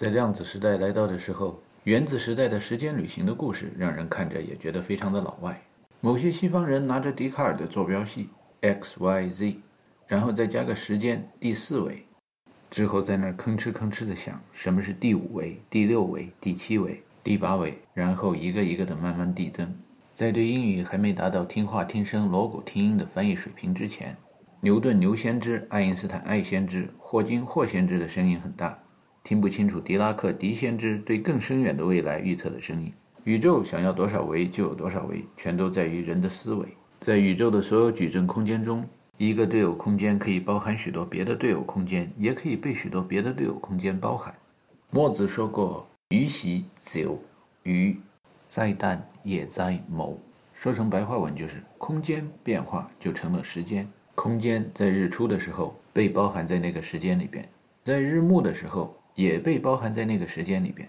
在量子时代来到的时候，原子时代的时间旅行的故事让人看着也觉得非常的老外。某些西方人拿着笛卡尔的坐标系 x y z，然后再加个时间第四维，之后在那儿吭哧吭哧的想什么是第五维、第六维、第七维、第八维，然后一个一个的慢慢递增。在对英语还没达到听话听声、锣鼓听音的翻译水平之前，牛顿牛先知、爱因斯坦爱先知、霍金霍先知的声音很大。听不清楚狄拉克狄先知对更深远的未来预测的声音。宇宙想要多少维就有多少维，全都在于人的思维。在宇宙的所有矩阵空间中，一个对偶空间可以包含许多别的对偶空间，也可以被许多别的对偶空间包含。墨子说过：“鱼习久，鱼在旦也在谋。”说成白话文就是：空间变化就成了时间。空间在日出的时候被包含在那个时间里边，在日暮的时候。也被包含在那个时间里边。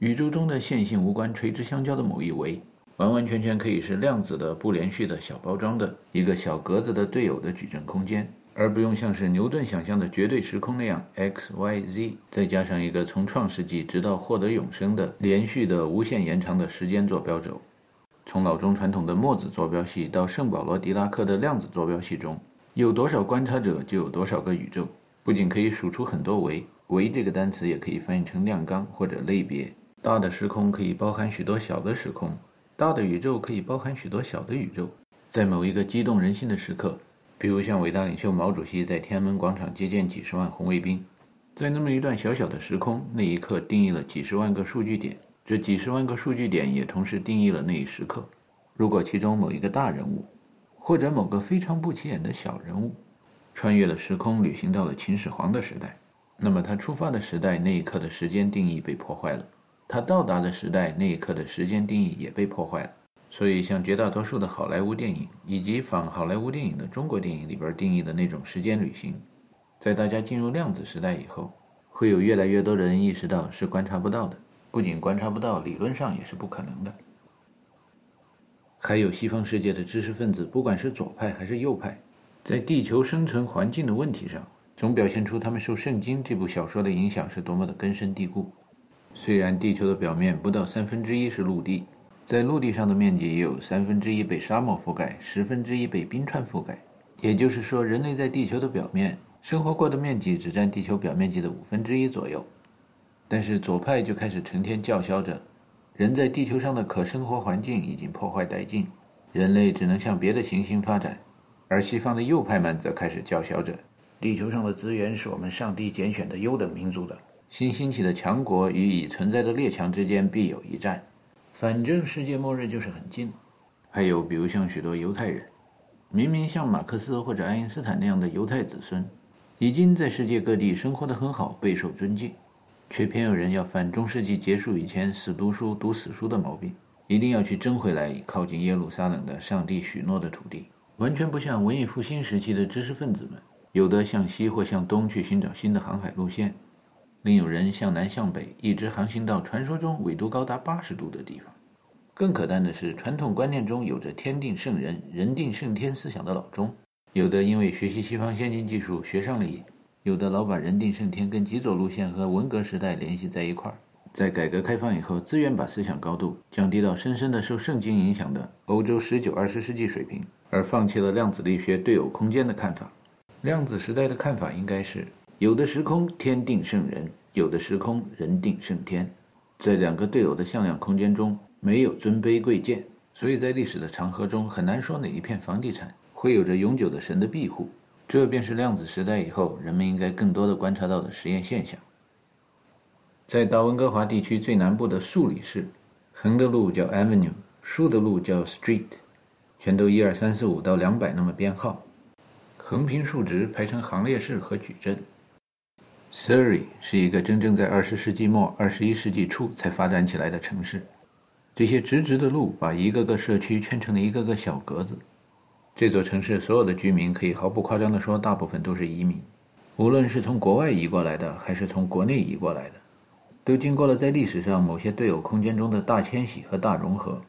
宇宙中的线性无关、垂直相交的某一维，完完全全可以是量子的不连续的小包装的一个小格子的对偶的矩阵空间，而不用像是牛顿想象的绝对时空那样 x、y、z，再加上一个从创世纪直到获得永生的连续的无限延长的时间坐标轴。从老中传统的墨子坐标系到圣保罗·狄拉克的量子坐标系中，有多少观察者就有多少个宇宙，不仅可以数出很多维。维这个单词也可以翻译成量纲或者类别。大的时空可以包含许多小的时空，大的宇宙可以包含许多小的宇宙。在某一个激动人心的时刻，比如像伟大领袖毛主席在天安门广场接见几十万红卫兵，在那么一段小小的时空，那一刻定义了几十万个数据点，这几十万个数据点也同时定义了那一时刻。如果其中某一个大人物，或者某个非常不起眼的小人物，穿越了时空，旅行到了秦始皇的时代。那么他出发的时代那一刻的时间定义被破坏了，他到达的时代那一刻的时间定义也被破坏了。所以，像绝大多数的好莱坞电影以及仿好莱坞电影的中国电影里边定义的那种时间旅行，在大家进入量子时代以后，会有越来越多的人意识到是观察不到的，不仅观察不到，理论上也是不可能的。还有西方世界的知识分子，不管是左派还是右派，在地球生存环境的问题上。总表现出他们受《圣经》这部小说的影响是多么的根深蒂固。虽然地球的表面不到三分之一是陆地，在陆地上的面积也有三分之一被沙漠覆盖，十分之一被冰川覆盖。也就是说，人类在地球的表面生活过的面积只占地球表面积的五分之一左右。但是左派就开始成天叫嚣着，人在地球上的可生活环境已经破坏殆尽，人类只能向别的行星发展。而西方的右派们则开始叫嚣着。地球上的资源是我们上帝拣选的优等民族的。新兴起的强国与已存在的列强之间必有一战，反正世界末日就是很近。还有，比如像许多犹太人，明明像马克思或者爱因斯坦那样的犹太子孙，已经在世界各地生活得很好，备受尊敬，却偏有人要犯中世纪结束以前死读书、读死书的毛病，一定要去争回来靠近耶路撒冷的上帝许诺的土地，完全不像文艺复兴时期的知识分子们。有的向西或向东去寻找新的航海路线，另有人向南向北，一直航行到传说中纬度高达八十度的地方。更可叹的是，传统观念中有着天定圣人、人定胜天思想的老钟，有的因为学习西方先进技术学上了瘾，有的老把人定胜天跟极左路线和文革时代联系在一块儿。在改革开放以后，自愿把思想高度降低到深深的受圣经影响的欧洲十九、二十世纪水平，而放弃了量子力学对偶空间的看法。量子时代的看法应该是：有的时空天定胜人，有的时空人定胜天。在两个对偶的向量空间中，没有尊卑贵贱，所以在历史的长河中，很难说哪一片房地产会有着永久的神的庇护。这便是量子时代以后人们应该更多的观察到的实验现象。在大温哥华地区最南部的素里市，横的路叫 Avenue，竖的路叫 Street，全都一二三四五到两百那么编号。横平竖直排成行列式和矩阵。Surrey 是一个真正在二十世纪末、二十一世纪初才发展起来的城市。这些直直的路把一个个社区圈成了一个个小格子。这座城市所有的居民可以毫不夸张地说，大部分都是移民，无论是从国外移过来的，还是从国内移过来的，都经过了在历史上某些对偶空间中的大迁徙和大融合。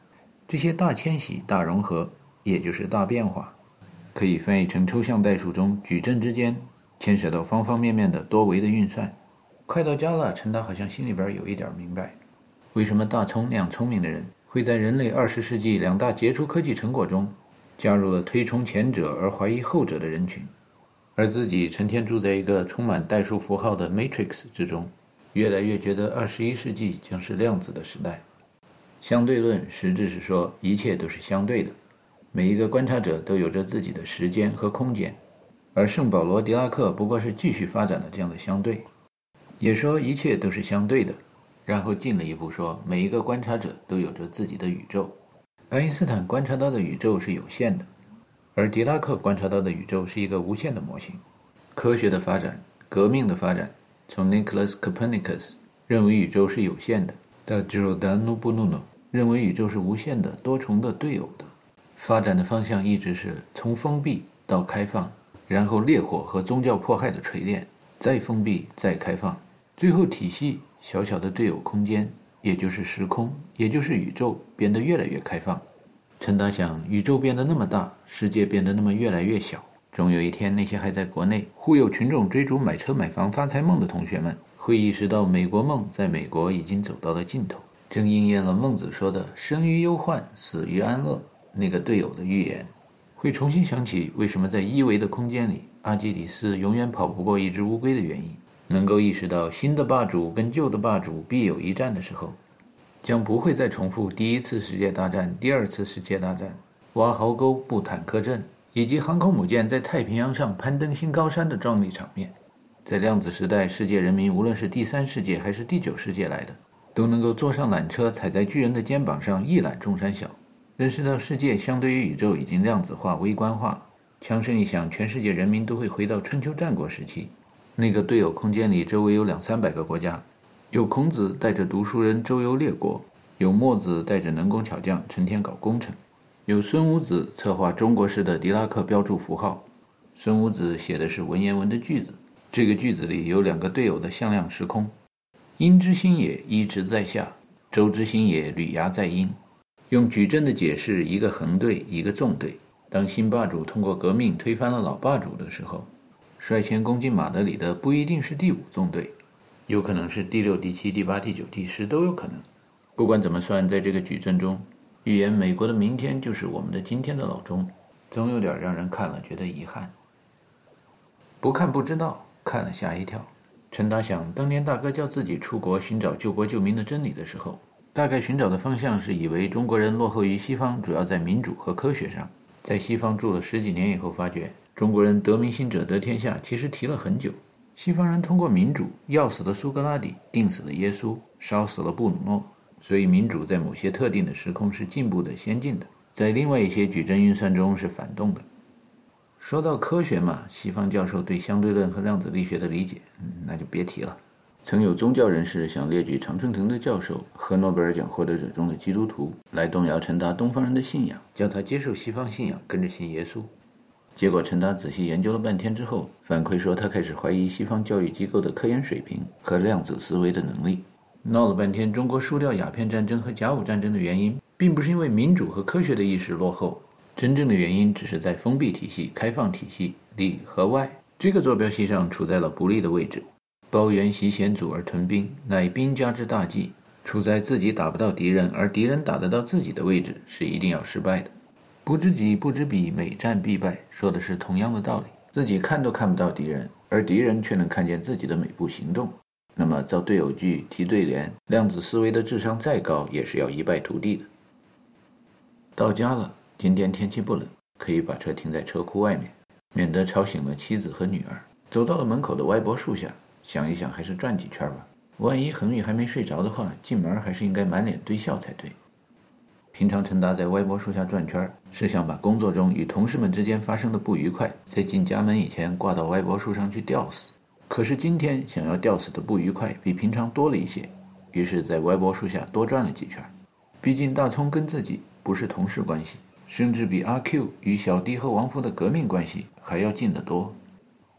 这些大迁徙、大融合，也就是大变化。可以翻译成抽象代数中矩阵之间牵涉到方方面面的多维的运算，快到家了，陈达好像心里边有一点明白，为什么大葱那样聪明的人会在人类二十世纪两大杰出科技成果中，加入了推崇前者而怀疑后者的人群，而自己成天住在一个充满代数符号的 Matrix 之中，越来越觉得二十一世纪将是量子的时代。相对论实质是说一切都是相对的，每一个观察者都有着自己的时间和空间，而圣保罗·狄拉克不过是继续发展了这样的相对，也说一切都是相对的，然后进了一步说每一个观察者都有着自己的宇宙。爱因斯坦观察到的宇宙是有限的，而狄拉克观察到的宇宙是一个无限的模型。科学的发展，革命的发展，从 Nicholas Copernicus 认为宇宙是有限的，到 Giordano Bruno。认为宇宙是无限的、多重的、对偶的，发展的方向一直是从封闭到开放，然后烈火和宗教迫害的锤炼，再封闭、再开放，最后体系小小的队友空间，也就是时空，也就是宇宙变得越来越开放。陈达想，宇宙变得那么大，世界变得那么越来越小，总有一天，那些还在国内忽悠群众追逐买车买房发财梦的同学们，会意识到美国梦在美国已经走到了尽头。正应验了孟子说的“生于忧患，死于安乐”那个队友的预言，会重新想起为什么在一维的空间里，阿基里斯永远跑不过一只乌龟的原因。能够意识到新的霸主跟旧的霸主必有一战的时候，将不会再重复第一次世界大战、第二次世界大战、挖壕沟、布坦克阵以及航空母舰在太平洋上攀登新高山的壮丽场面。在量子时代，世界人民无论是第三世界还是第九世界来的。都能够坐上缆车，踩在巨人的肩膀上，一览众山小，认识到世界相对于宇宙已经量子化、微观化了。枪声一响，全世界人民都会回到春秋战国时期，那个队友空间里，周围有两三百个国家，有孔子带着读书人周游列国，有墨子带着能工巧匠成天搞工程，有孙武子策划中国式的狄拉克标注符号。孙武子写的是文言文的句子，这个句子里有两个队友的向量时空。阴之心也，一直在下；周之心也，履牙在阴。用矩阵的解释，一个横队，一个纵队。当新霸主通过革命推翻了老霸主的时候，率先攻进马德里的不一定是第五纵队，有可能是第六、第七、第八、第九、第十都有可能。不管怎么算，在这个矩阵中，预言美国的明天就是我们的今天的老钟，总有点让人看了觉得遗憾。不看不知道，看了吓一跳。陈达想，当年大哥叫自己出国寻找救国救民的真理的时候，大概寻找的方向是以为中国人落后于西方，主要在民主和科学上。在西方住了十几年以后，发觉中国人得民心者得天下，其实提了很久。西方人通过民主要死了苏格拉底，定死了耶稣，烧死了布鲁诺。所以民主在某些特定的时空是进步的、先进的，在另外一些矩阵运算中是反动的。说到科学嘛，西方教授对相对论和量子力学的理解，嗯，那就别提了。曾有宗教人士想列举常春藤的教授和诺贝尔奖获得者中的基督徒来动摇陈达东方人的信仰，叫他接受西方信仰，跟着信耶稣。结果陈达仔细研究了半天之后，反馈说他开始怀疑西方教育机构的科研水平和量子思维的能力。闹了半天，中国输掉鸦片战争和甲午战争的原因，并不是因为民主和科学的意识落后。真正的原因只是在封闭体系、开放体系里和外这个坐标系上处在了不利的位置。包圆习险阻而屯兵，乃兵家之大忌。处在自己打不到敌人，而敌人打得到自己的位置，是一定要失败的。不知己不知彼，每战必败，说的是同样的道理。自己看都看不到敌人，而敌人却能看见自己的每步行动，那么造队友句、提对联，量子思维的智商再高，也是要一败涂地的。到家了。今天天气不冷，可以把车停在车库外面，免得吵醒了妻子和女儿。走到了门口的歪脖树下，想一想，还是转几圈吧。万一恒宇还没睡着的话，进门还是应该满脸堆笑才对。平常陈达在歪脖树下转圈，是想把工作中与同事们之间发生的不愉快，在进家门以前挂到歪脖树上去吊死。可是今天想要吊死的不愉快比平常多了一些，于是，在歪脖树下多转了几圈。毕竟大葱跟自己不是同事关系。甚至比阿 Q 与小弟和王福的革命关系还要近得多。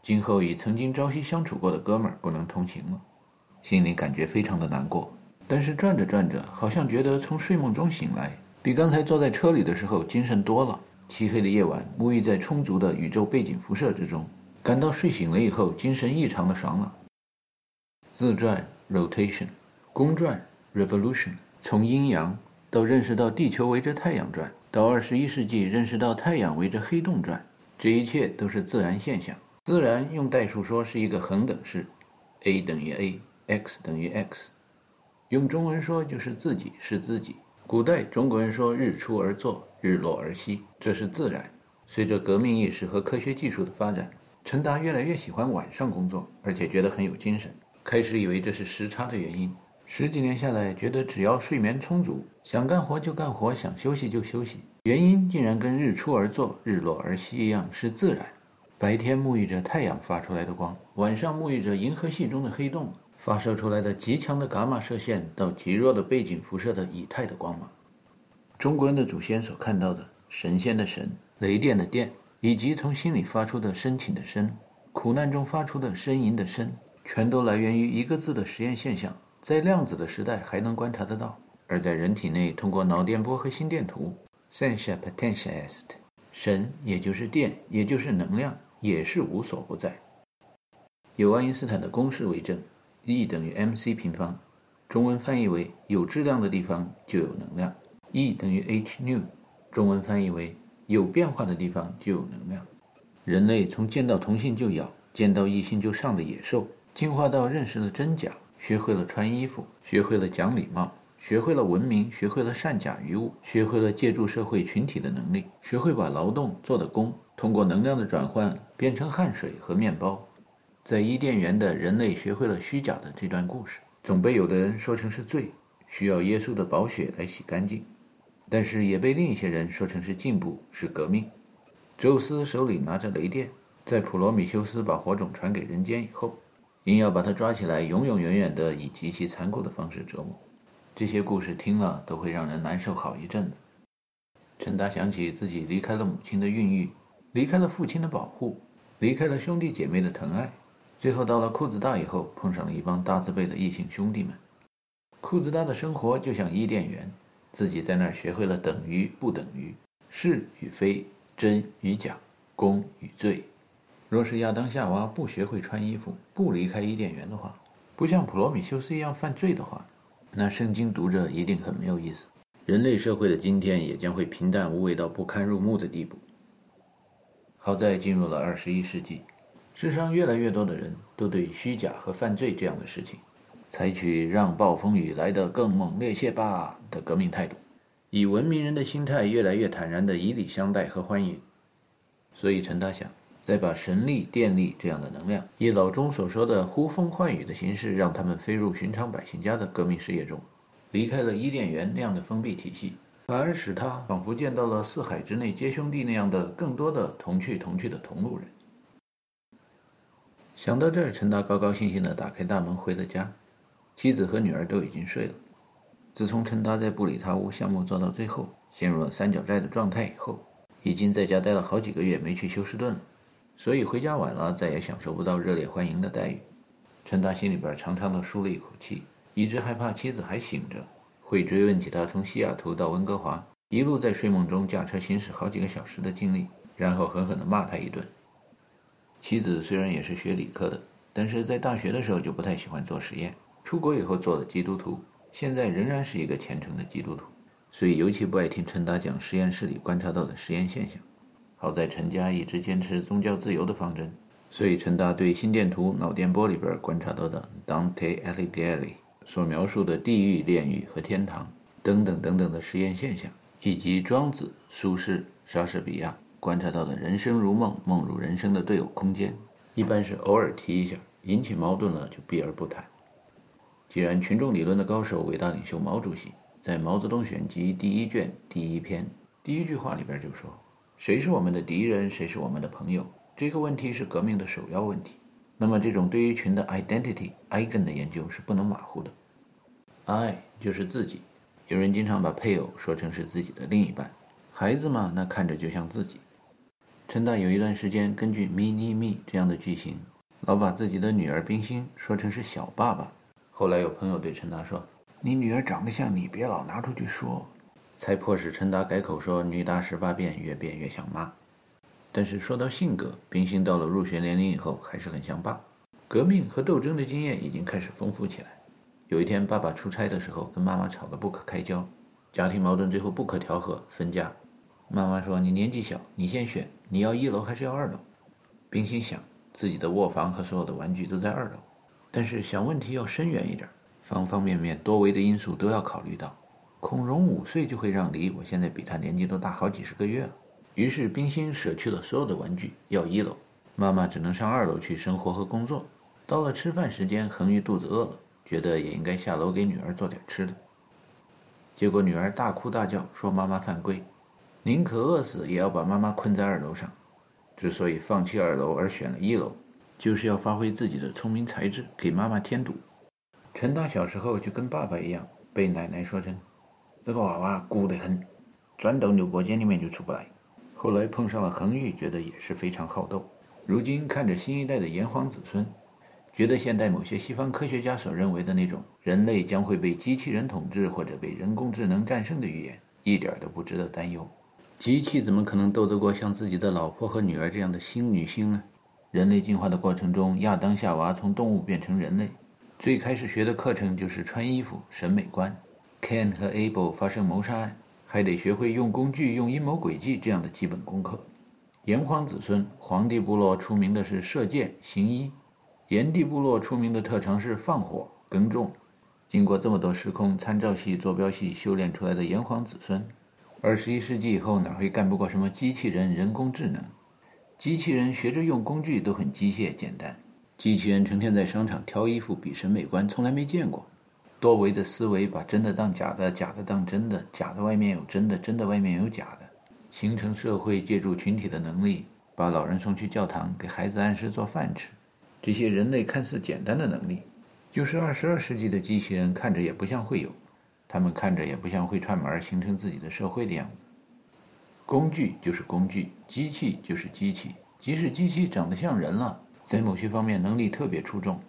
今后与曾经朝夕相处过的哥们儿不能同行了，心里感觉非常的难过。但是转着转着，好像觉得从睡梦中醒来，比刚才坐在车里的时候精神多了。漆黑的夜晚，沐浴在充足的宇宙背景辐射之中，感到睡醒了以后精神异常的爽朗。自转 （rotation）、公转 （revolution）。从阴阳到认识到地球围着太阳转，到二十一世纪认识到太阳围着黑洞转，这一切都是自然现象。自然用代数说是一个恒等式，a 等于 a，x 等于 x。用中文说就是自己是自己。古代中国人说“日出而作，日落而息”，这是自然。随着革命意识和科学技术的发展，陈达越来越喜欢晚上工作，而且觉得很有精神。开始以为这是时差的原因，十几年下来，觉得只要睡眠充足，想干活就干活，想休息就休息。原因竟然跟“日出而作，日落而息”一样，是自然。白天沐浴着太阳发出来的光，晚上沐浴着银河系中的黑洞发射出来的极强的伽马射线到极弱的背景辐射的以太的光芒。中国人的祖先所看到的神仙的神、雷电的电，以及从心里发出的深情的深、苦难中发出的呻吟的呻，全都来源于一个字的实验现象，在量子的时代还能观察得到，而在人体内通过脑电波和心电图 （sensa potential est），神也就是电，也就是能量。也是无所不在。有爱因斯坦的公式为证：E 等于 mc 平方，中文翻译为有质量的地方就有能量；E 等于 h nu，中文翻译为有变化的地方就有能量。人类从见到同性就咬，见到异性就上的野兽，进化到认识了真假，学会了穿衣服，学会了讲礼貌，学会了文明，学会了善假于物，学会了借助社会群体的能力，学会把劳动做的工。通过能量的转换变成汗水和面包，在伊甸园的人类学会了虚假的这段故事，总被有的人说成是罪，需要耶稣的宝血来洗干净；但是也被另一些人说成是进步，是革命。宙斯手里拿着雷电，在普罗米修斯把火种传给人间以后，硬要把他抓起来，永永远远地以极其残酷的方式折磨。这些故事听了都会让人难受好一阵子。陈达想起自己离开了母亲的孕育。离开了父亲的保护，离开了兄弟姐妹的疼爱，最后到了裤子大以后，碰上了一帮大字辈的异性兄弟们。裤子大的生活就像伊甸园，自己在那儿学会了等于不等于，是与非，真与假，功与罪。若是亚当夏娃不学会穿衣服，不离开伊甸园的话，不像普罗米修斯一样犯罪的话，那圣经读着一定很没有意思。人类社会的今天也将会平淡无味到不堪入目的地步。好在进入了二十一世纪，世上越来越多的人都对虚假和犯罪这样的事情，采取让暴风雨来得更猛烈些吧的革命态度，以文明人的心态越来越坦然地以礼相待和欢迎。所以陈达想，再把神力、电力这样的能量，以老钟所说的呼风唤雨的形式，让他们飞入寻常百姓家的革命事业中，离开了伊甸园那样的封闭体系。反而使他仿佛见到了四海之内皆兄弟那样的更多的同去同去的同路人。想到这儿，陈达高高兴兴地打开大门回了家，妻子和女儿都已经睡了。自从陈达在布里塔屋项目做到最后，陷入了三角债的状态以后，已经在家待了好几个月，没去休斯顿了，所以回家晚了，再也享受不到热烈欢迎的待遇。陈达心里边长长的舒了一口气，一直害怕妻子还醒着。会追问起他从西雅图到温哥华一路在睡梦中驾车行驶好几个小时的经历，然后狠狠地骂他一顿。妻子虽然也是学理科的，但是在大学的时候就不太喜欢做实验。出国以后做了基督徒，现在仍然是一个虔诚的基督徒，所以尤其不爱听陈达讲实验室里观察到的实验现象。好在陈家一直坚持宗教自由的方针，所以陈达对心电图、脑电波里边观察到的 Dante Alighieri。所描述的地狱、炼狱和天堂等等等等的实验现象，以及庄子、苏轼、莎士比亚观察到的人生如梦、梦如人生的对偶空间，一般是偶尔提一下，引起矛盾了就避而不谈。既然群众理论的高手、伟大领袖毛主席在《毛泽东选集》第一卷第一篇第一句话里边就说：“谁是我们的敌人，谁是我们的朋友？这个问题是革命的首要问题。”那么，这种对于群的 identity eigen 的研究是不能马虎的。I 就是自己，有人经常把配偶说成是自己的另一半。孩子嘛，那看着就像自己。陈大有一段时间根据 mini me 这样的句型，老把自己的女儿冰心说成是小爸爸。后来有朋友对陈大说：“你女儿长得像你，别老拿出去说。”才迫使陈达改口说：“女大十八变，越变越像妈。”但是说到性格，冰心到了入学年龄以后还是很像爸。革命和斗争的经验已经开始丰富起来。有一天，爸爸出差的时候跟妈妈吵得不可开交，家庭矛盾最后不可调和，分家。妈妈说：“你年纪小，你先选，你要一楼还是要二楼？”冰心想，自己的卧房和所有的玩具都在二楼，但是想问题要深远一点，方方面面、多维的因素都要考虑到。孔融五岁就会让梨，我现在比他年纪都大好几十个月了。于是冰心舍去了所有的玩具，要一楼。妈妈只能上二楼去生活和工作。到了吃饭时间，恒玉肚子饿了，觉得也应该下楼给女儿做点吃的。结果女儿大哭大叫，说妈妈犯规。宁可饿死也要把妈妈困在二楼上。之所以放弃二楼而选了一楼，就是要发挥自己的聪明才智，给妈妈添堵。陈大小时候就跟爸爸一样，被奶奶说成这个娃娃孤得很，钻到牛角尖里面就出不来。后来碰上了恒玉，觉得也是非常好斗。如今看着新一代的炎黄子孙，觉得现代某些西方科学家所认为的那种人类将会被机器人统治或者被人工智能战胜的预言，一点都不值得担忧。机器怎么可能斗得过像自己的老婆和女儿这样的新女性呢？人类进化的过程中，亚当夏娃从动物变成人类，最开始学的课程就是穿衣服、审美观。Ken 和 Abel 发生谋杀案，还得学会用工具、用阴谋诡计这样的基本功课。炎黄子孙，黄帝部落出名的是射箭、行医；炎帝部落出名的特长是放火、耕种。经过这么多时空参照系、坐标系修炼出来的炎黄子孙。二十一世纪以后，哪会干不过什么机器人、人工智能？机器人学着用工具都很机械简单，机器人成天在商场挑衣服比审美观，从来没见过。多维的思维把真的当假的，假的当真的，假的外面有真的，真的外面有假的，形成社会借助群体的能力，把老人送去教堂，给孩子按时做饭吃。这些人类看似简单的能力，就是二十二世纪的机器人看着也不像会有。他们看着也不像会串门、形成自己的社会的样子。工具就是工具，机器就是机器。即使机器长得像人了，在某些方面能力特别出众，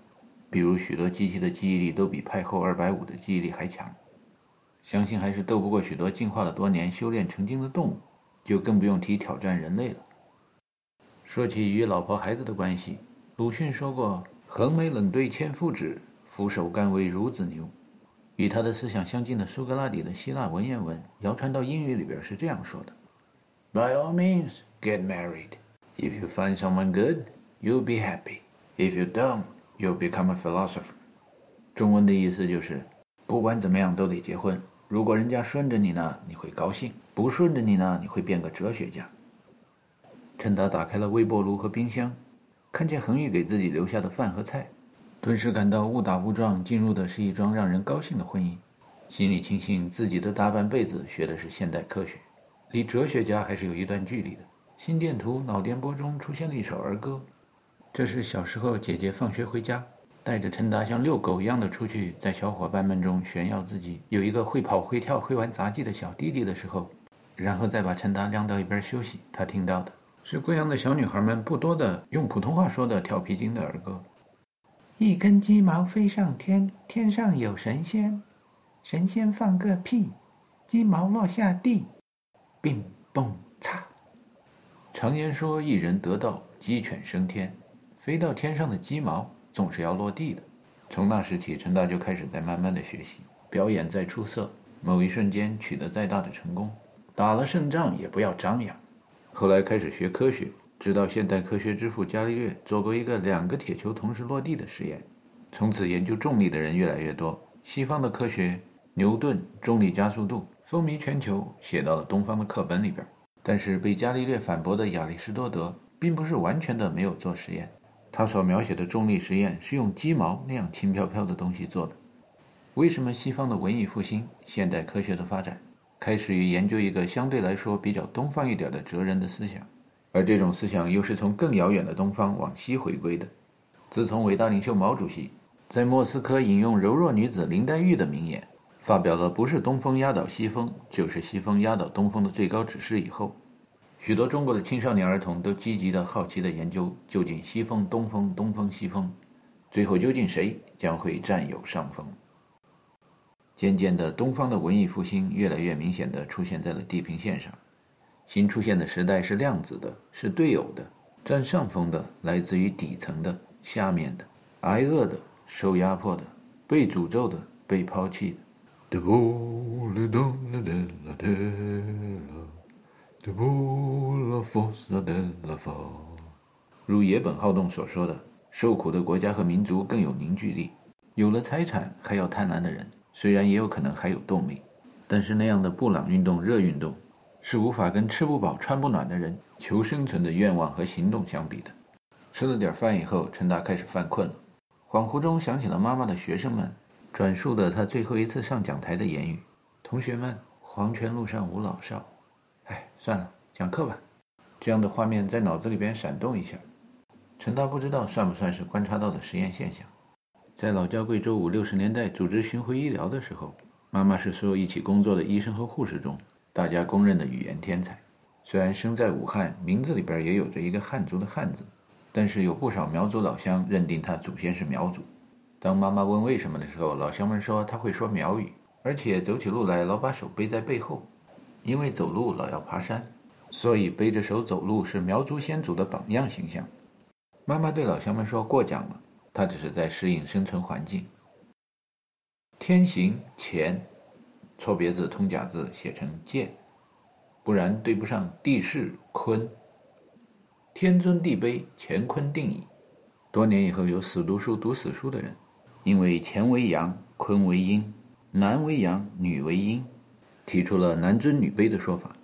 比如许多机器的记忆力都比派后二百五的记忆力还强，相信还是斗不过许多进化了多年、修炼成精的动物，就更不用提挑战人类了。说起与老婆孩子的关系，鲁迅说过：“横眉冷对千夫指，俯首甘为孺子牛。”与他的思想相近的苏格拉底的希腊文言文，谣传到英语里边是这样说的：“By all means, get married. If you find someone good, you'll be happy. If you don't, You become a philosopher.” 中文的意思就是，不管怎么样都得结婚。如果人家顺着你呢，你会高兴；不顺着你呢，你会变个哲学家。陈达打开了微波炉和冰箱，看见恒玉给自己留下的饭和菜。顿时感到误打误撞进入的是一桩让人高兴的婚姻，心里庆幸自己的大半辈子学的是现代科学，离哲学家还是有一段距离的。心电图脑电波中出现了一首儿歌，这是小时候姐姐放学回家，带着陈达像遛狗一样的出去，在小伙伴们中炫耀自己有一个会跑会跳会玩杂技的小弟弟的时候，然后再把陈达晾到一边休息。他听到的是贵阳的小女孩们不多的用普通话说的跳皮筋的儿歌。一根鸡毛飞上天，天上有神仙，神仙放个屁，鸡毛落下地，冰嘣擦。常言说，一人得道，鸡犬升天。飞到天上的鸡毛总是要落地的。从那时起，陈达就开始在慢慢的学习。表演再出色，某一瞬间取得再大的成功，打了胜仗也不要张扬。后来开始学科学。直到现代科学之父伽利略做过一个两个铁球同时落地的实验，从此研究重力的人越来越多。西方的科学，牛顿重力加速度风靡全球，写到了东方的课本里边。但是被伽利略反驳的亚里士多德，并不是完全的没有做实验。他所描写的重力实验是用鸡毛那样轻飘飘的东西做的。为什么西方的文艺复兴、现代科学的发展，开始于研究一个相对来说比较东方一点的哲人的思想？而这种思想又是从更遥远的东方往西回归的。自从伟大领袖毛主席在莫斯科引用柔弱女子林黛玉的名言，发表了“不是东风压倒西风，就是西风压倒东风”的最高指示以后，许多中国的青少年儿童都积极的好奇的研究，究竟西风、东风、东风、西风，最后究竟谁将会占有上风？渐渐的，东方的文艺复兴越来越明显的出现在了地平线上。新出现的时代是量子的，是对偶的，占上风的来自于底层的、下面的，挨饿的、受压迫的、被诅咒的、被抛弃的。如野本浩动所说的，受苦的国家和民族更有凝聚力。有了财产还要贪婪的人，虽然也有可能还有动力，但是那样的布朗运动、热运动，是无法跟吃不饱穿不暖的人求生存的愿望和行动相比的。吃了点饭以后，陈达开始犯困了，恍惚中想起了妈妈的学生们转述的他最后一次上讲台的言语：“同学们，黄泉路上无老少。”哎，算了，讲课吧。这样的画面在脑子里边闪动一下。陈大不知道算不算是观察到的实验现象。在老家贵州五六十年代组织巡回医疗的时候，妈妈是所有一起工作的医生和护士中大家公认的语言天才。虽然生在武汉，名字里边也有着一个汉族的“汉”字，但是有不少苗族老乡认定他祖先是苗族。当妈妈问为什么的时候，老乡们说他会说苗语，而且走起路来老把手背在背后，因为走路老要爬山，所以背着手走路是苗族先祖的榜样形象。妈妈对老乡们说过奖了。他只是在适应生存环境。天行乾，错别字通假字写成建，不然对不上地势坤。天尊地卑，乾坤定矣。多年以后有死读书读死书的人，因为乾为阳，坤为阴，男为阳，女为阴，提出了男尊女卑的说法。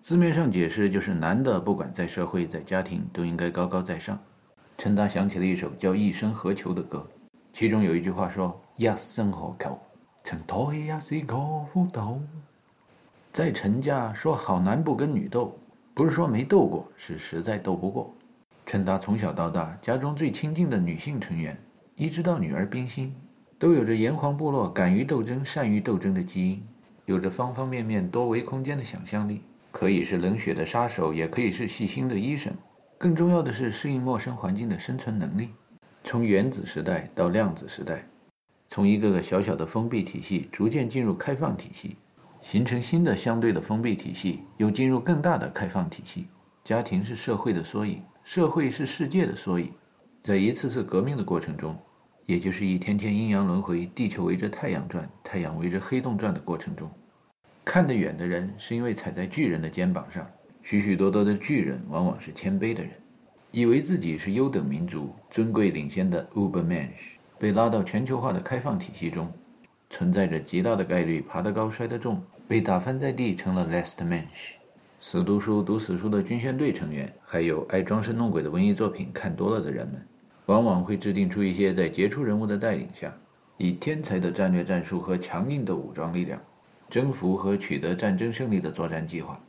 字面上解释就是男的不管在社会在家庭都应该高高在上。陈达想起了一首叫《一生何求》的歌，其中有一句话说：“一生何求？曾托起一丝可夫斗。”在陈家说好男不跟女斗，不是说没斗过，是实在斗不过。陈达从小到大，家中最亲近的女性成员，一直到女儿冰心，都有着炎黄部落敢于斗争、善于斗争的基因，有着方方面面多维空间的想象力，可以是冷血的杀手，也可以是细心的医生。更重要的是适应陌生环境的生存能力。从原子时代到量子时代，从一个个小小的封闭体系逐渐进入开放体系，形成新的相对的封闭体系，又进入更大的开放体系。家庭是社会的缩影，社会是世界的缩影。在一次次革命的过程中，也就是一天天阴阳轮回、地球围着太阳转、太阳围着黑洞转的过程中，看得远的人是因为踩在巨人的肩膀上。许许多多的巨人往往是谦卑的人，以为自己是优等民族、尊贵领先的 Ubermensch，被拉到全球化的开放体系中，存在着极大的概率爬得高、摔得重，被打翻在地，成了 Lastmensch。死读书、读死书的军宣队成员，还有爱装神弄鬼的文艺作品看多了的人们，往往会制定出一些在杰出人物的带领下，以天才的战略战术和强硬的武装力量，征服和取得战争胜利的作战计划。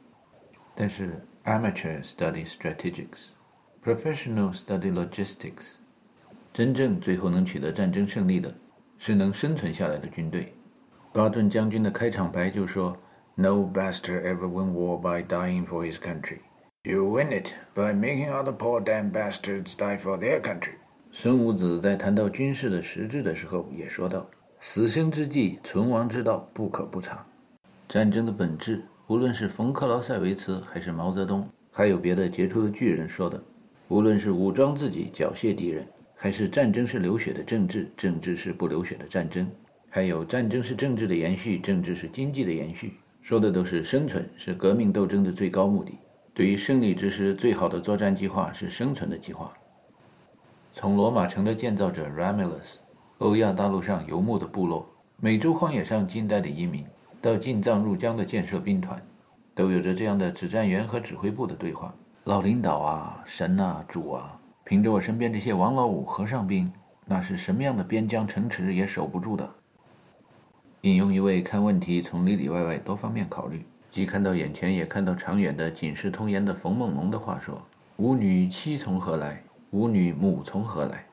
但是，amateur study strategics，professional study logistics。真正最后能取得战争胜利的，是能生存下来的军队。巴顿将军的开场白就说：“No bastard ever win war by dying for his country. You win it by making other poor damn bastards die for their country.” 孙武子在谈到军事的实质的时候，也说道：“死生之计，存亡之道，不可不察。战争的本质。”无论是冯克劳塞维茨，还是毛泽东，还有别的杰出的巨人说的，无论是武装自己缴械敌人，还是战争是流血的政治，政治是不流血的战争，还有战争是政治的延续，政治是经济的延续，说的都是生存是革命斗争的最高目的。对于胜利之时，最好的作战计划是生存的计划。从罗马城的建造者 Ramulus，欧亚大陆上游牧的部落，美洲荒野上近代的移民。到进藏入疆的建设兵团，都有着这样的指战员和指挥部的对话。老领导啊，神啊，主啊，凭着我身边这些王老五和尚兵，那是什么样的边疆城池也守不住的。引用一位看问题从里里外外多方面考虑，既看到眼前也看到长远的警世通言的冯梦龙的话说：“无女妻从何来？无女母从何来？”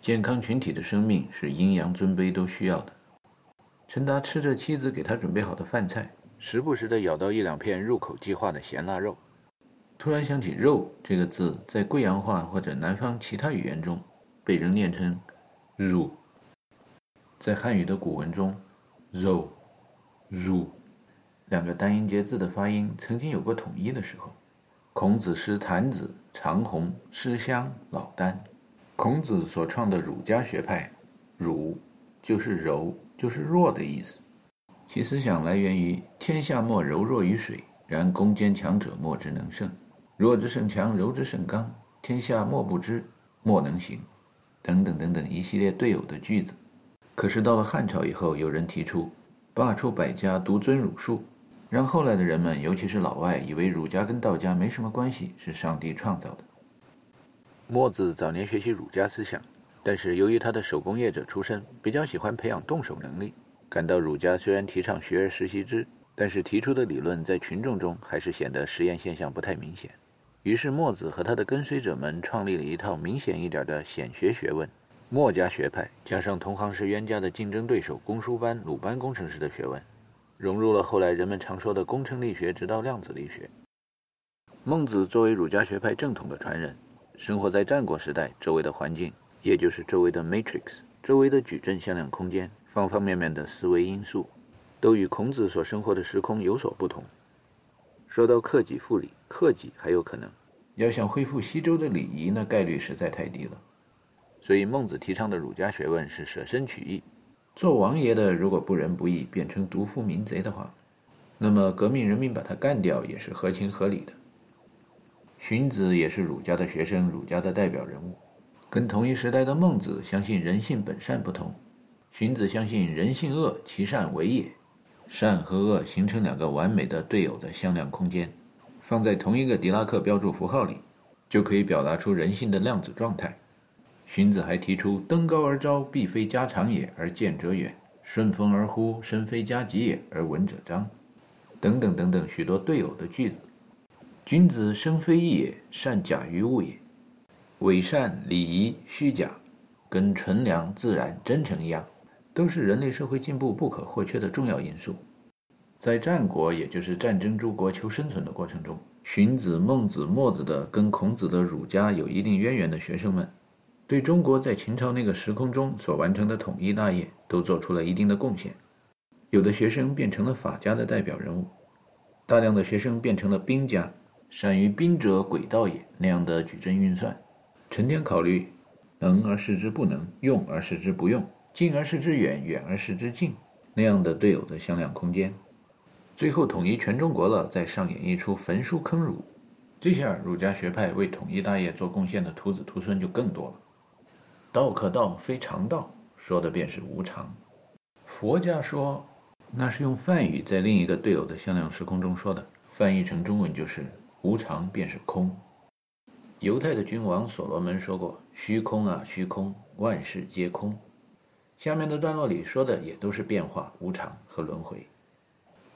健康群体的生命是阴阳尊卑都需要的。陈达吃着妻子给他准备好的饭菜，时不时地咬到一两片入口即化的咸腊肉，突然想起“肉”这个字，在贵阳话或者南方其他语言中被人念成“乳”。在汉语的古文中，“肉”、“乳”两个单音节字的发音曾经有过统一的时候。孔子诗坛子、长虹、诗香、老聃，孔子所创的儒家学派，儒就是柔，就是弱的意思。其思想来源于“天下莫柔弱于水，然攻坚强者莫之能胜。弱之胜强，柔之胜刚，天下莫不知，莫能行。”等等等等一系列对偶的句子。可是到了汉朝以后，有人提出罢黜百家，独尊儒术，让后来的人们，尤其是老外，以为儒家跟道家没什么关系，是上帝创造的。墨子早年学习儒家思想，但是由于他的手工业者出身，比较喜欢培养动手能力，感到儒家虽然提倡学而时习之，但是提出的理论在群众中还是显得实验现象不太明显。于是墨子和他的跟随者们创立了一套明显一点的显学学问——墨家学派，加上同行是冤家的竞争对手公输班、鲁班工程师的学问，融入了后来人们常说的工程力学，直到量子力学。孟子作为儒家学派正统的传人。生活在战国时代，周围的环境，也就是周围的 matrix，周围的矩阵向量空间，方方面面的思维因素，都与孔子所生活的时空有所不同。说到克己复礼，克己还有可能，要想恢复西周的礼仪，那概率实在太低了。所以孟子提倡的儒家学问是舍身取义。做王爷的如果不仁不义，变成独夫民贼的话，那么革命人民把他干掉也是合情合理的。荀子也是儒家的学生，儒家的代表人物。跟同一时代的孟子相信人性本善不同，荀子相信人性恶，其善为也。善和恶形成两个完美的对偶的向量空间，放在同一个狄拉克标注符号里，就可以表达出人性的量子状态。荀子还提出“登高而招，必非家长也，而见者远；顺风而呼，身非家己也，而闻者彰”等等等等许多对偶的句子。君子生非异也，善假于物也。伪善、礼仪、虚假，跟纯良、自然、真诚一样，都是人类社会进步不可或缺的重要因素。在战国，也就是战争诸国求生存的过程中，荀子、孟子、墨子的跟孔子的儒家有一定渊源的学生们，对中国在秦朝那个时空中所完成的统一大业，都做出了一定的贡献。有的学生变成了法家的代表人物，大量的学生变成了兵家。善于兵者，诡道也那样的矩阵运算，成天考虑能而示之不能，用而示之不用，近而示之远，远而示之近那样的对偶的向量空间，最后统一全中国了，再上演一出焚书坑儒，这下儒家学派为统一大业做贡献的徒子徒孙就更多了。道可道，非常道，说的便是无常。佛家说，那是用梵语在另一个队友的向量时空中说的，翻译成中文就是。无常便是空。犹太的君王所罗门说过：“虚空啊，虚空，万事皆空。”下面的段落里说的也都是变化、无常和轮回。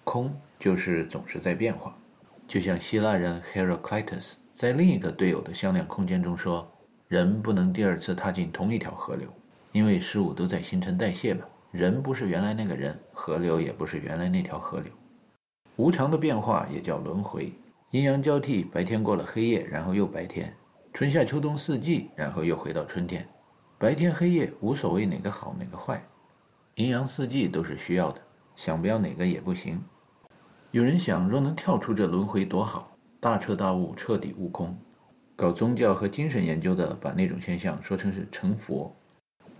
空就是总是在变化，就像希腊人 Heraclitus 在另一个队友的向量空间中说：“人不能第二次踏进同一条河流，因为事物都在新陈代谢嘛。人不是原来那个人，河流也不是原来那条河流。无常的变化也叫轮回。”阴阳交替，白天过了黑夜，然后又白天；春夏秋冬四季，然后又回到春天。白天黑夜无所谓哪个好哪个坏，阴阳四季都是需要的，想不要哪个也不行。有人想，若能跳出这轮回多好，大彻大悟，彻底悟空。搞宗教和精神研究的，把那种现象说成是成佛。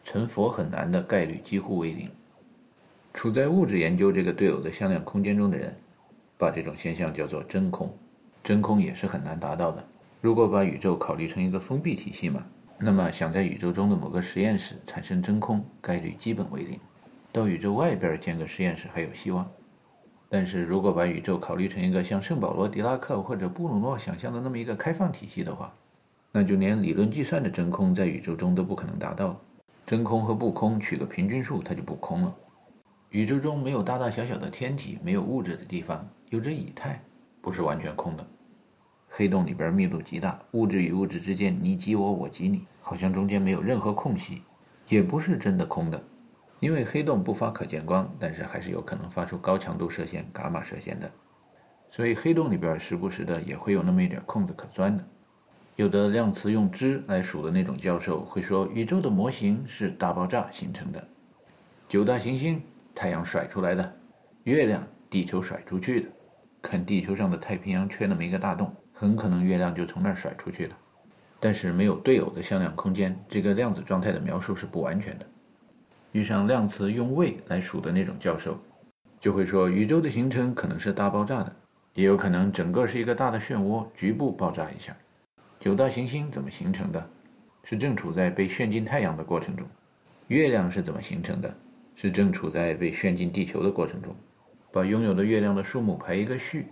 成佛很难的概率几乎为零。处在物质研究这个对偶的向量空间中的人，把这种现象叫做真空。真空也是很难达到的。如果把宇宙考虑成一个封闭体系嘛，那么想在宇宙中的某个实验室产生真空概率基本为零。到宇宙外边建个实验室还有希望。但是如果把宇宙考虑成一个像圣保罗·狄拉克或者布鲁诺想象的那么一个开放体系的话，那就连理论计算的真空在宇宙中都不可能达到。真空和不空取个平均数，它就不空了。宇宙中没有大大小小的天体，没有物质的地方，有着以太，不是完全空的。黑洞里边密度极大，物质与物质之间你挤我，我挤你，好像中间没有任何空隙，也不是真的空的，因为黑洞不发可见光，但是还是有可能发出高强度射线、伽马射线的，所以黑洞里边时不时的也会有那么一点空子可钻的。有的量词用支来数的那种教授会说，宇宙的模型是大爆炸形成的，九大行星太阳甩出来的，月亮地球甩出去的，看地球上的太平洋缺那么一个大洞。很可能月亮就从那儿甩出去了。但是没有对偶的向量空间，这个量子状态的描述是不完全的。遇上量词用位来数的那种教授，就会说宇宙的形成可能是大爆炸的，也有可能整个是一个大的漩涡，局部爆炸一下。九大行星怎么形成的？是正处在被旋进太阳的过程中。月亮是怎么形成的？是正处在被旋进地球的过程中。把拥有的月亮的数目排一个序，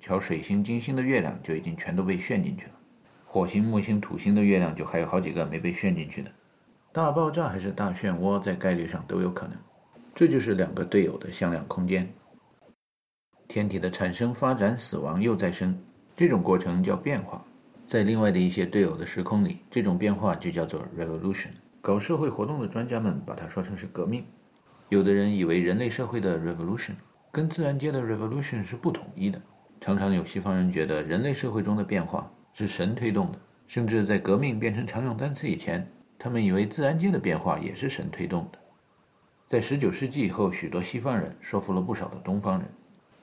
瞧水星、金星的月亮就已经全都被旋进去了。火星、木星、土星的月亮就还有好几个没被旋进去的。大爆炸还是大漩涡，在概率上都有可能。这就是两个对偶的向量空间。天体的产生、发展、死亡又再生，这种过程叫变化。在另外的一些对偶的时空里，这种变化就叫做 revolution。搞社会活动的专家们把它说成是革命。有的人以为人类社会的 revolution 跟自然界的 revolution 是不统一的。常常有西方人觉得人类社会中的变化。是神推动的，甚至在革命变成常用单词以前，他们以为自然界的变化也是神推动的。在十九世纪以后，许多西方人说服了不少的东方人，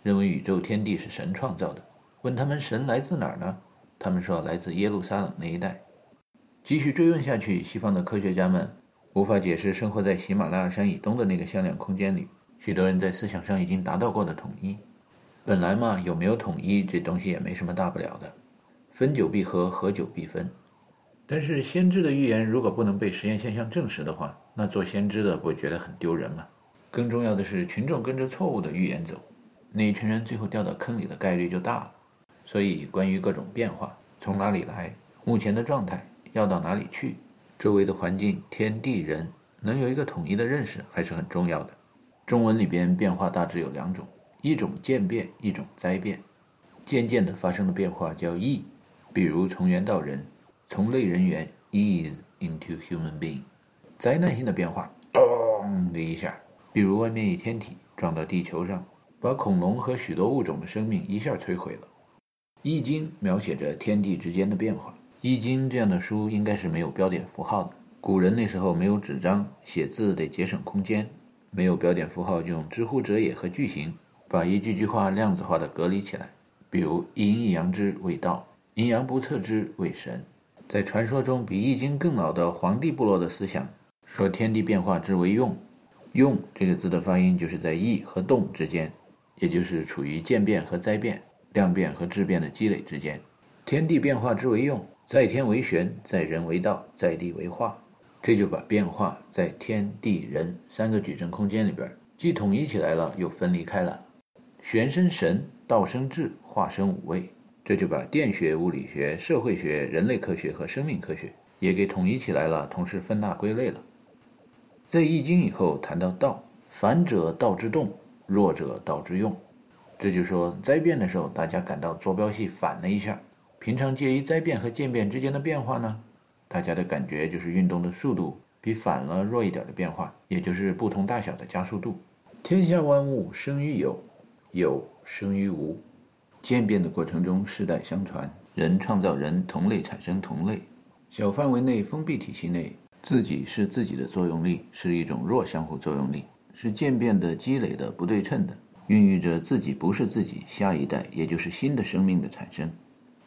认为宇宙天地是神创造的。问他们神来自哪儿呢？他们说来自耶路撒冷那一带。继续追问下去，西方的科学家们无法解释生活在喜马拉雅山以东的那个向量空间里，许多人在思想上已经达到过的统一。本来嘛，有没有统一这东西也没什么大不了的。分久必合，合久必分。但是先知的预言如果不能被实验现象证实的话，那做先知的不觉得很丢人吗？更重要的是，群众跟着错误的预言走，那一群人最后掉到坑里的概率就大了。所以，关于各种变化，从哪里来，目前的状态要到哪里去，周围的环境、天地人，能有一个统一的认识还是很重要的。中文里边变化大致有两种，一种渐变，一种灾变。渐渐的发生的变化叫易。比如从猿到人，从类人猿 ease into human being，灾难性的变化，咚的一下，比如外面一天体撞到地球上，把恐龙和许多物种的生命一下摧毁了。易经描写着天地之间的变化。易经这样的书应该是没有标点符号的。古人那时候没有纸张，写字得节省空间，没有标点符号就用知乎者也和句型，把一句句话量子化的隔离起来。比如阴一阳之谓道。阴阳不测之谓神，在传说中比易经更老的黄帝部落的思想说天地变化之为用，用这个字的发音就是在易和动之间，也就是处于渐变和灾变、量变和质变的积累之间。天地变化之为用，在天为玄，在人为道，在地为化，这就把变化在天地人三个矩阵空间里边既统一起来了，又分离开了。玄生神，道生智，化生五味。这就把电学、物理学、社会学、人类科学和生命科学也给统一起来了，同时分纳归类了。在《易经》以后谈到道，反者道之动，弱者道之用。这就说灾变的时候，大家感到坐标系反了一下。平常介于灾变和渐变之间的变化呢，大家的感觉就是运动的速度比反了弱一点的变化，也就是不同大小的加速度。天下万物生于有，有生于无。渐变的过程中，世代相传，人创造人，同类产生同类。小范围内封闭体系内，自己是自己的作用力是一种弱相互作用力，是渐变的、积累的、不对称的，孕育着自己不是自己下一代，也就是新的生命的产生。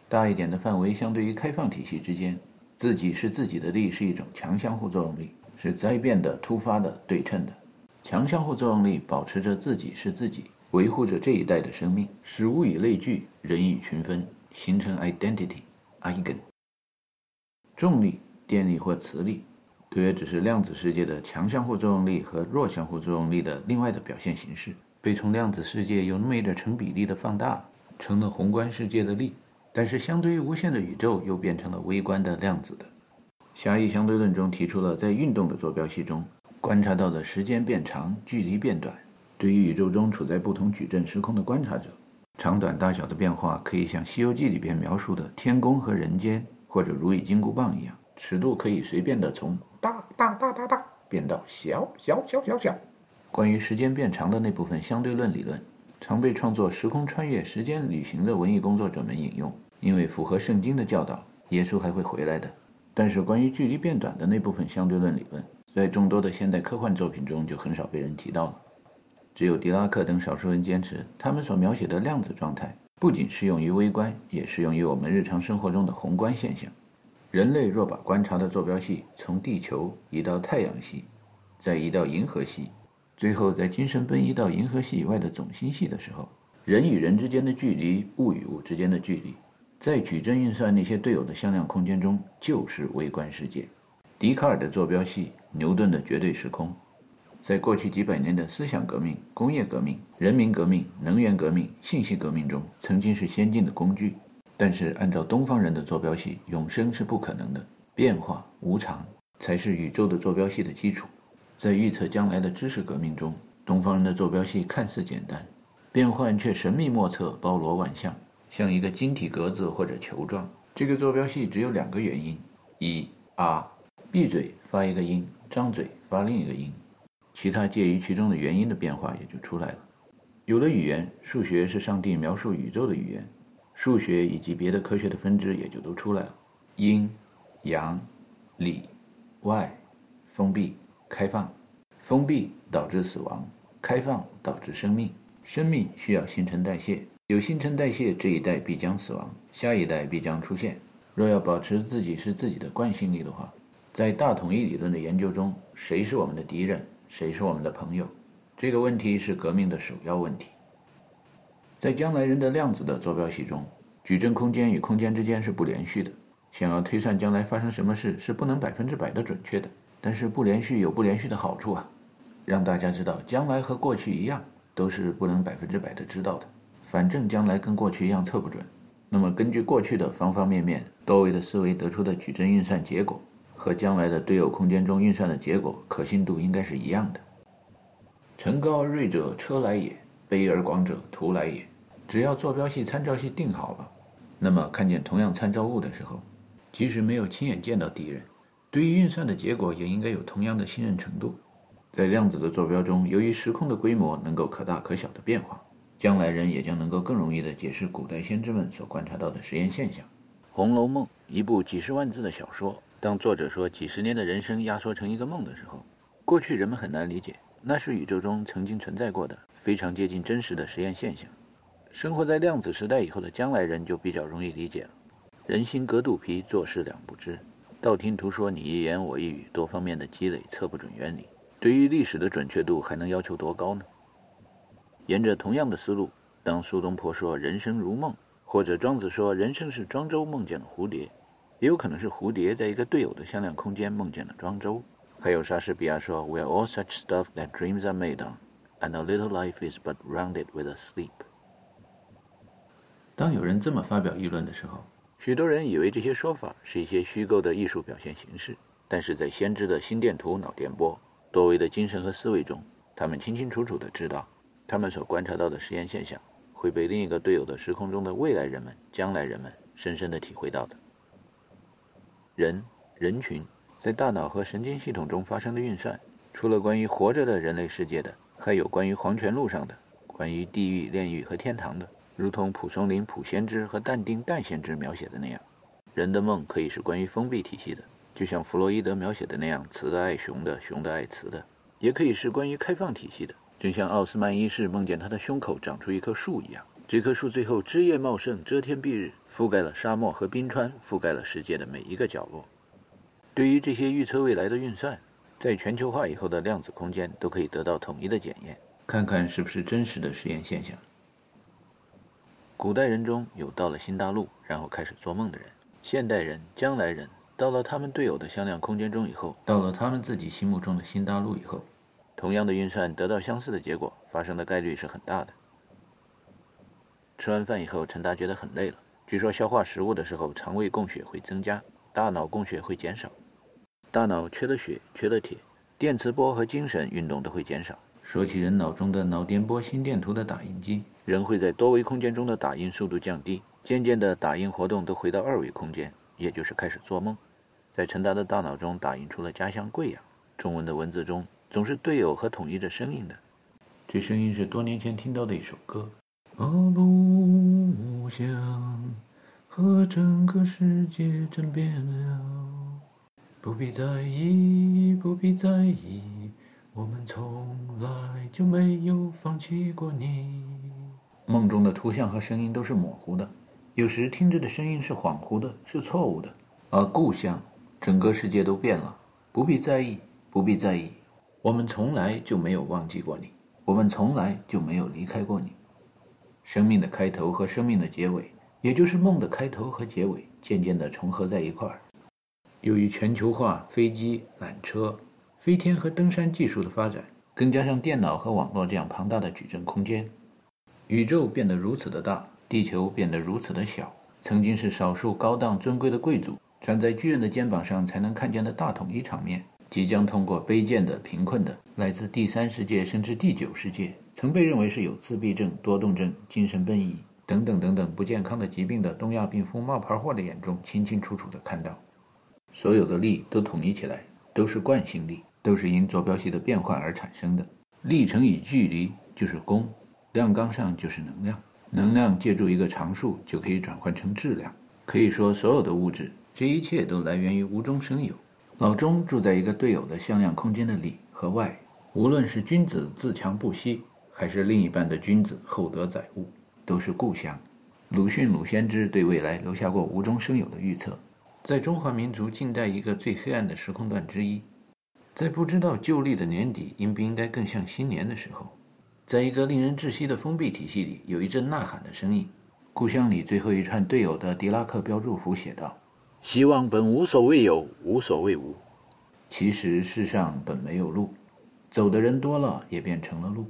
大一点的范围，相对于开放体系之间，自己是自己的力是一种强相互作用力，是灾变的、突发的、对称的。强相互作用力保持着自己是自己。维护着这一代的生命，使物以类聚，人以群分，形成 identity，eigen。重力、电力或磁力，大约只是量子世界的强相互作用力和弱相互作用力的另外的表现形式，被从量子世界有那么一点成比例的放大，成了宏观世界的力。但是，相对于无限的宇宙，又变成了微观的量子的。狭义相对论中提出了，在运动的坐标系中观察到的时间变长，距离变短。对于宇宙中处在不同矩阵时空的观察者，长短大小的变化可以像《西游记》里边描述的天宫和人间，或者如意金箍棒一样，尺度可以随便的从大大大大大变到小小小小小。关于时间变长的那部分相对论理论，常被创作时空穿越、时间旅行的文艺工作者们引用，因为符合圣经的教导，耶稣还会回来的。但是关于距离变短的那部分相对论理论，在众多的现代科幻作品中就很少被人提到了。只有狄拉克等少数人坚持，他们所描写的量子状态不仅适用于微观，也适用于我们日常生活中的宏观现象。人类若把观察的坐标系从地球移到太阳系，再移到银河系，最后在精神奔移到银河系以外的总星系的时候，人与人之间的距离，物与物之间的距离，在矩阵运算那些队友的向量空间中，就是微观世界。笛卡尔的坐标系，牛顿的绝对时空，在过去几百年的思想革命、工业革命、人民革命、能源革命、信息革命中，曾经是先进的工具。但是，按照东方人的坐标系，永生是不可能的，变化无常才是宇宙的坐标系的基础。在预测将来的知识革命中，东方人的坐标系看似简单，变换却神秘莫测、包罗万象，像一个晶体格子或者球状。这个坐标系只有两个原因：一啊，闭嘴发一个音，张嘴发另一个音，其他介于其中的原因的变化也就出来了。有了语言，数学是上帝描述宇宙的语言。数学以及别的科学的分支也就都出来了，阴、阳、里、外、封闭、开放。封闭导致死亡，开放导致生命。生命需要新陈代谢，有新陈代谢，这一代必将死亡，下一代必将出现。若要保持自己是自己的惯性力的话，在大统一理论的研究中，谁是我们的敌人，谁是我们的朋友？这个问题是革命的首要问题。在将来人的量子的坐标系中，矩阵空间与空间之间是不连续的。想要推算将来发生什么事，是不能百分之百的准确的。但是不连续有不连续的好处啊，让大家知道将来和过去一样，都是不能百分之百的知道的。反正将来跟过去一样测不准。那么根据过去的方方面面多维的思维得出的矩阵运算结果，和将来的对偶空间中运算的结果可信度应该是一样的。城高而锐者车来也，卑而广者徒来也。只要坐标系、参照系定好了，那么看见同样参照物的时候，即使没有亲眼见到敌人，对于运算的结果也应该有同样的信任程度。在量子的坐标中，由于时空的规模能够可大可小的变化，将来人也将能够更容易地解释古代先知们所观察到的实验现象。《红楼梦》一部几十万字的小说，当作者说几十年的人生压缩成一个梦的时候，过去人们很难理解，那是宇宙中曾经存在过的非常接近真实的实验现象。生活在量子时代以后的将来人就比较容易理解了。人心隔肚皮，做事两不知。道听途说，你一言我一语，多方面的积累，测不准原理。对于历史的准确度，还能要求多高呢？沿着同样的思路，当苏东坡说人生如梦，或者庄子说人生是庄周梦见的蝴蝶，也有可能是蝴蝶在一个队友的向量空间梦见了庄周。还有莎士比亚说：“We are all such stuff that dreams are made on, and a little life is but rounded with a sleep。”当有人这么发表议论的时候，许多人以为这些说法是一些虚构的艺术表现形式。但是在先知的心电图、脑电波、多维的精神和思维中，他们清清楚楚地知道，他们所观察到的实验现象会被另一个队友的时空中的未来人们、将来人们深深地体会到的。人、人群在大脑和神经系统中发生的运算，除了关于活着的人类世界的，还有关于黄泉路上的、关于地狱、炼狱和天堂的。如同蒲松龄蒲先知和但丁但先知描写的那样，人的梦可以是关于封闭体系的，就像弗洛伊德描写的那样，雌的爱雄的，雄的爱雌的；也可以是关于开放体系的，就像奥斯曼一世梦见他的胸口长出一棵树一样。这棵树最后枝叶茂盛，遮天蔽日，覆盖了沙漠和冰川，覆盖了世界的每一个角落。对于这些预测未来的运算，在全球化以后的量子空间都可以得到统一的检验，看看是不是真实的实验现象。古代人中有到了新大陆，然后开始做梦的人；现代人、将来人到了他们队友的向量空间中以后，到了他们自己心目中的新大陆以后，同样的运算得到相似的结果，发生的概率是很大的。吃完饭以后，陈达觉得很累了。据说消化食物的时候，肠胃供血会增加，大脑供血会减少。大脑缺了血，缺了铁，电磁波和精神运动都会减少。说起人脑中的脑电波心电图的打印机。人会在多维空间中的打印速度降低，渐渐的打印活动都回到二维空间，也就是开始做梦。在陈达的大脑中打印出了家乡贵阳。中文的文字中总是对偶和统一着声音的，这声音是多年前听到的一首歌。啊，不想和整个世界争辩了，不必在意，不必在意，我们从来就没有放弃过你。梦中的图像和声音都是模糊的，有时听着的声音是恍惚的，是错误的。而故乡，整个世界都变了，不必在意，不必在意。我们从来就没有忘记过你，我们从来就没有离开过你。生命的开头和生命的结尾，也就是梦的开头和结尾，渐渐地重合在一块儿。由于全球化、飞机、缆车、飞天和登山技术的发展，更加上电脑和网络这样庞大的矩阵空间，宇宙变得如此的大，地球变得如此的小。曾经是少数高档尊贵的贵族站在巨人的肩膀上才能看见的大统一场面，即将通过卑贱的、贫困的、来自第三世界甚至第九世界，曾被认为是有自闭症、多动症、精神分异等等等等不健康的疾病的东亚病夫冒牌货的眼中，清清楚楚地看到。所有的力都统一起来，都是惯性力，都是因坐标系的变换而产生的。力乘以距离就是功，量纲上就是能量，能量借助一个常数就可以转换成质量。可以说，所有的物质，这一切都来源于无中生有。老钟住在一个对偶的向量空间的里和外，无论是君子自强不息，还是另一半的君子厚德载物，都是故乡。鲁迅鲁先知对未来留下过无中生有的预测。在中华民族近代一个最黑暗的时空段之一，在不知道旧历的年底应不应该更像新年的时候，在一个令人窒息的封闭体系里，有一阵呐喊的声音。故乡里最后一串队友的狄拉克标注符写道：“希望本无所谓有，无所谓无。其实世上本没有路，走的人多了也变成了路。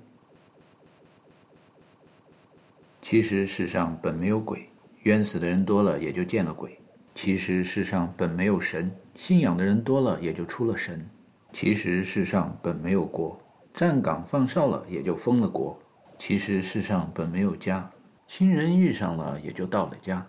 其实世上本没有鬼，冤死的人多了也就见了鬼。”其实世上本没有神，信仰的人多了也就出了神。其实世上本没有国，站岗放哨了也就封了国。其实世上本没有家，亲人遇上了也就到了家。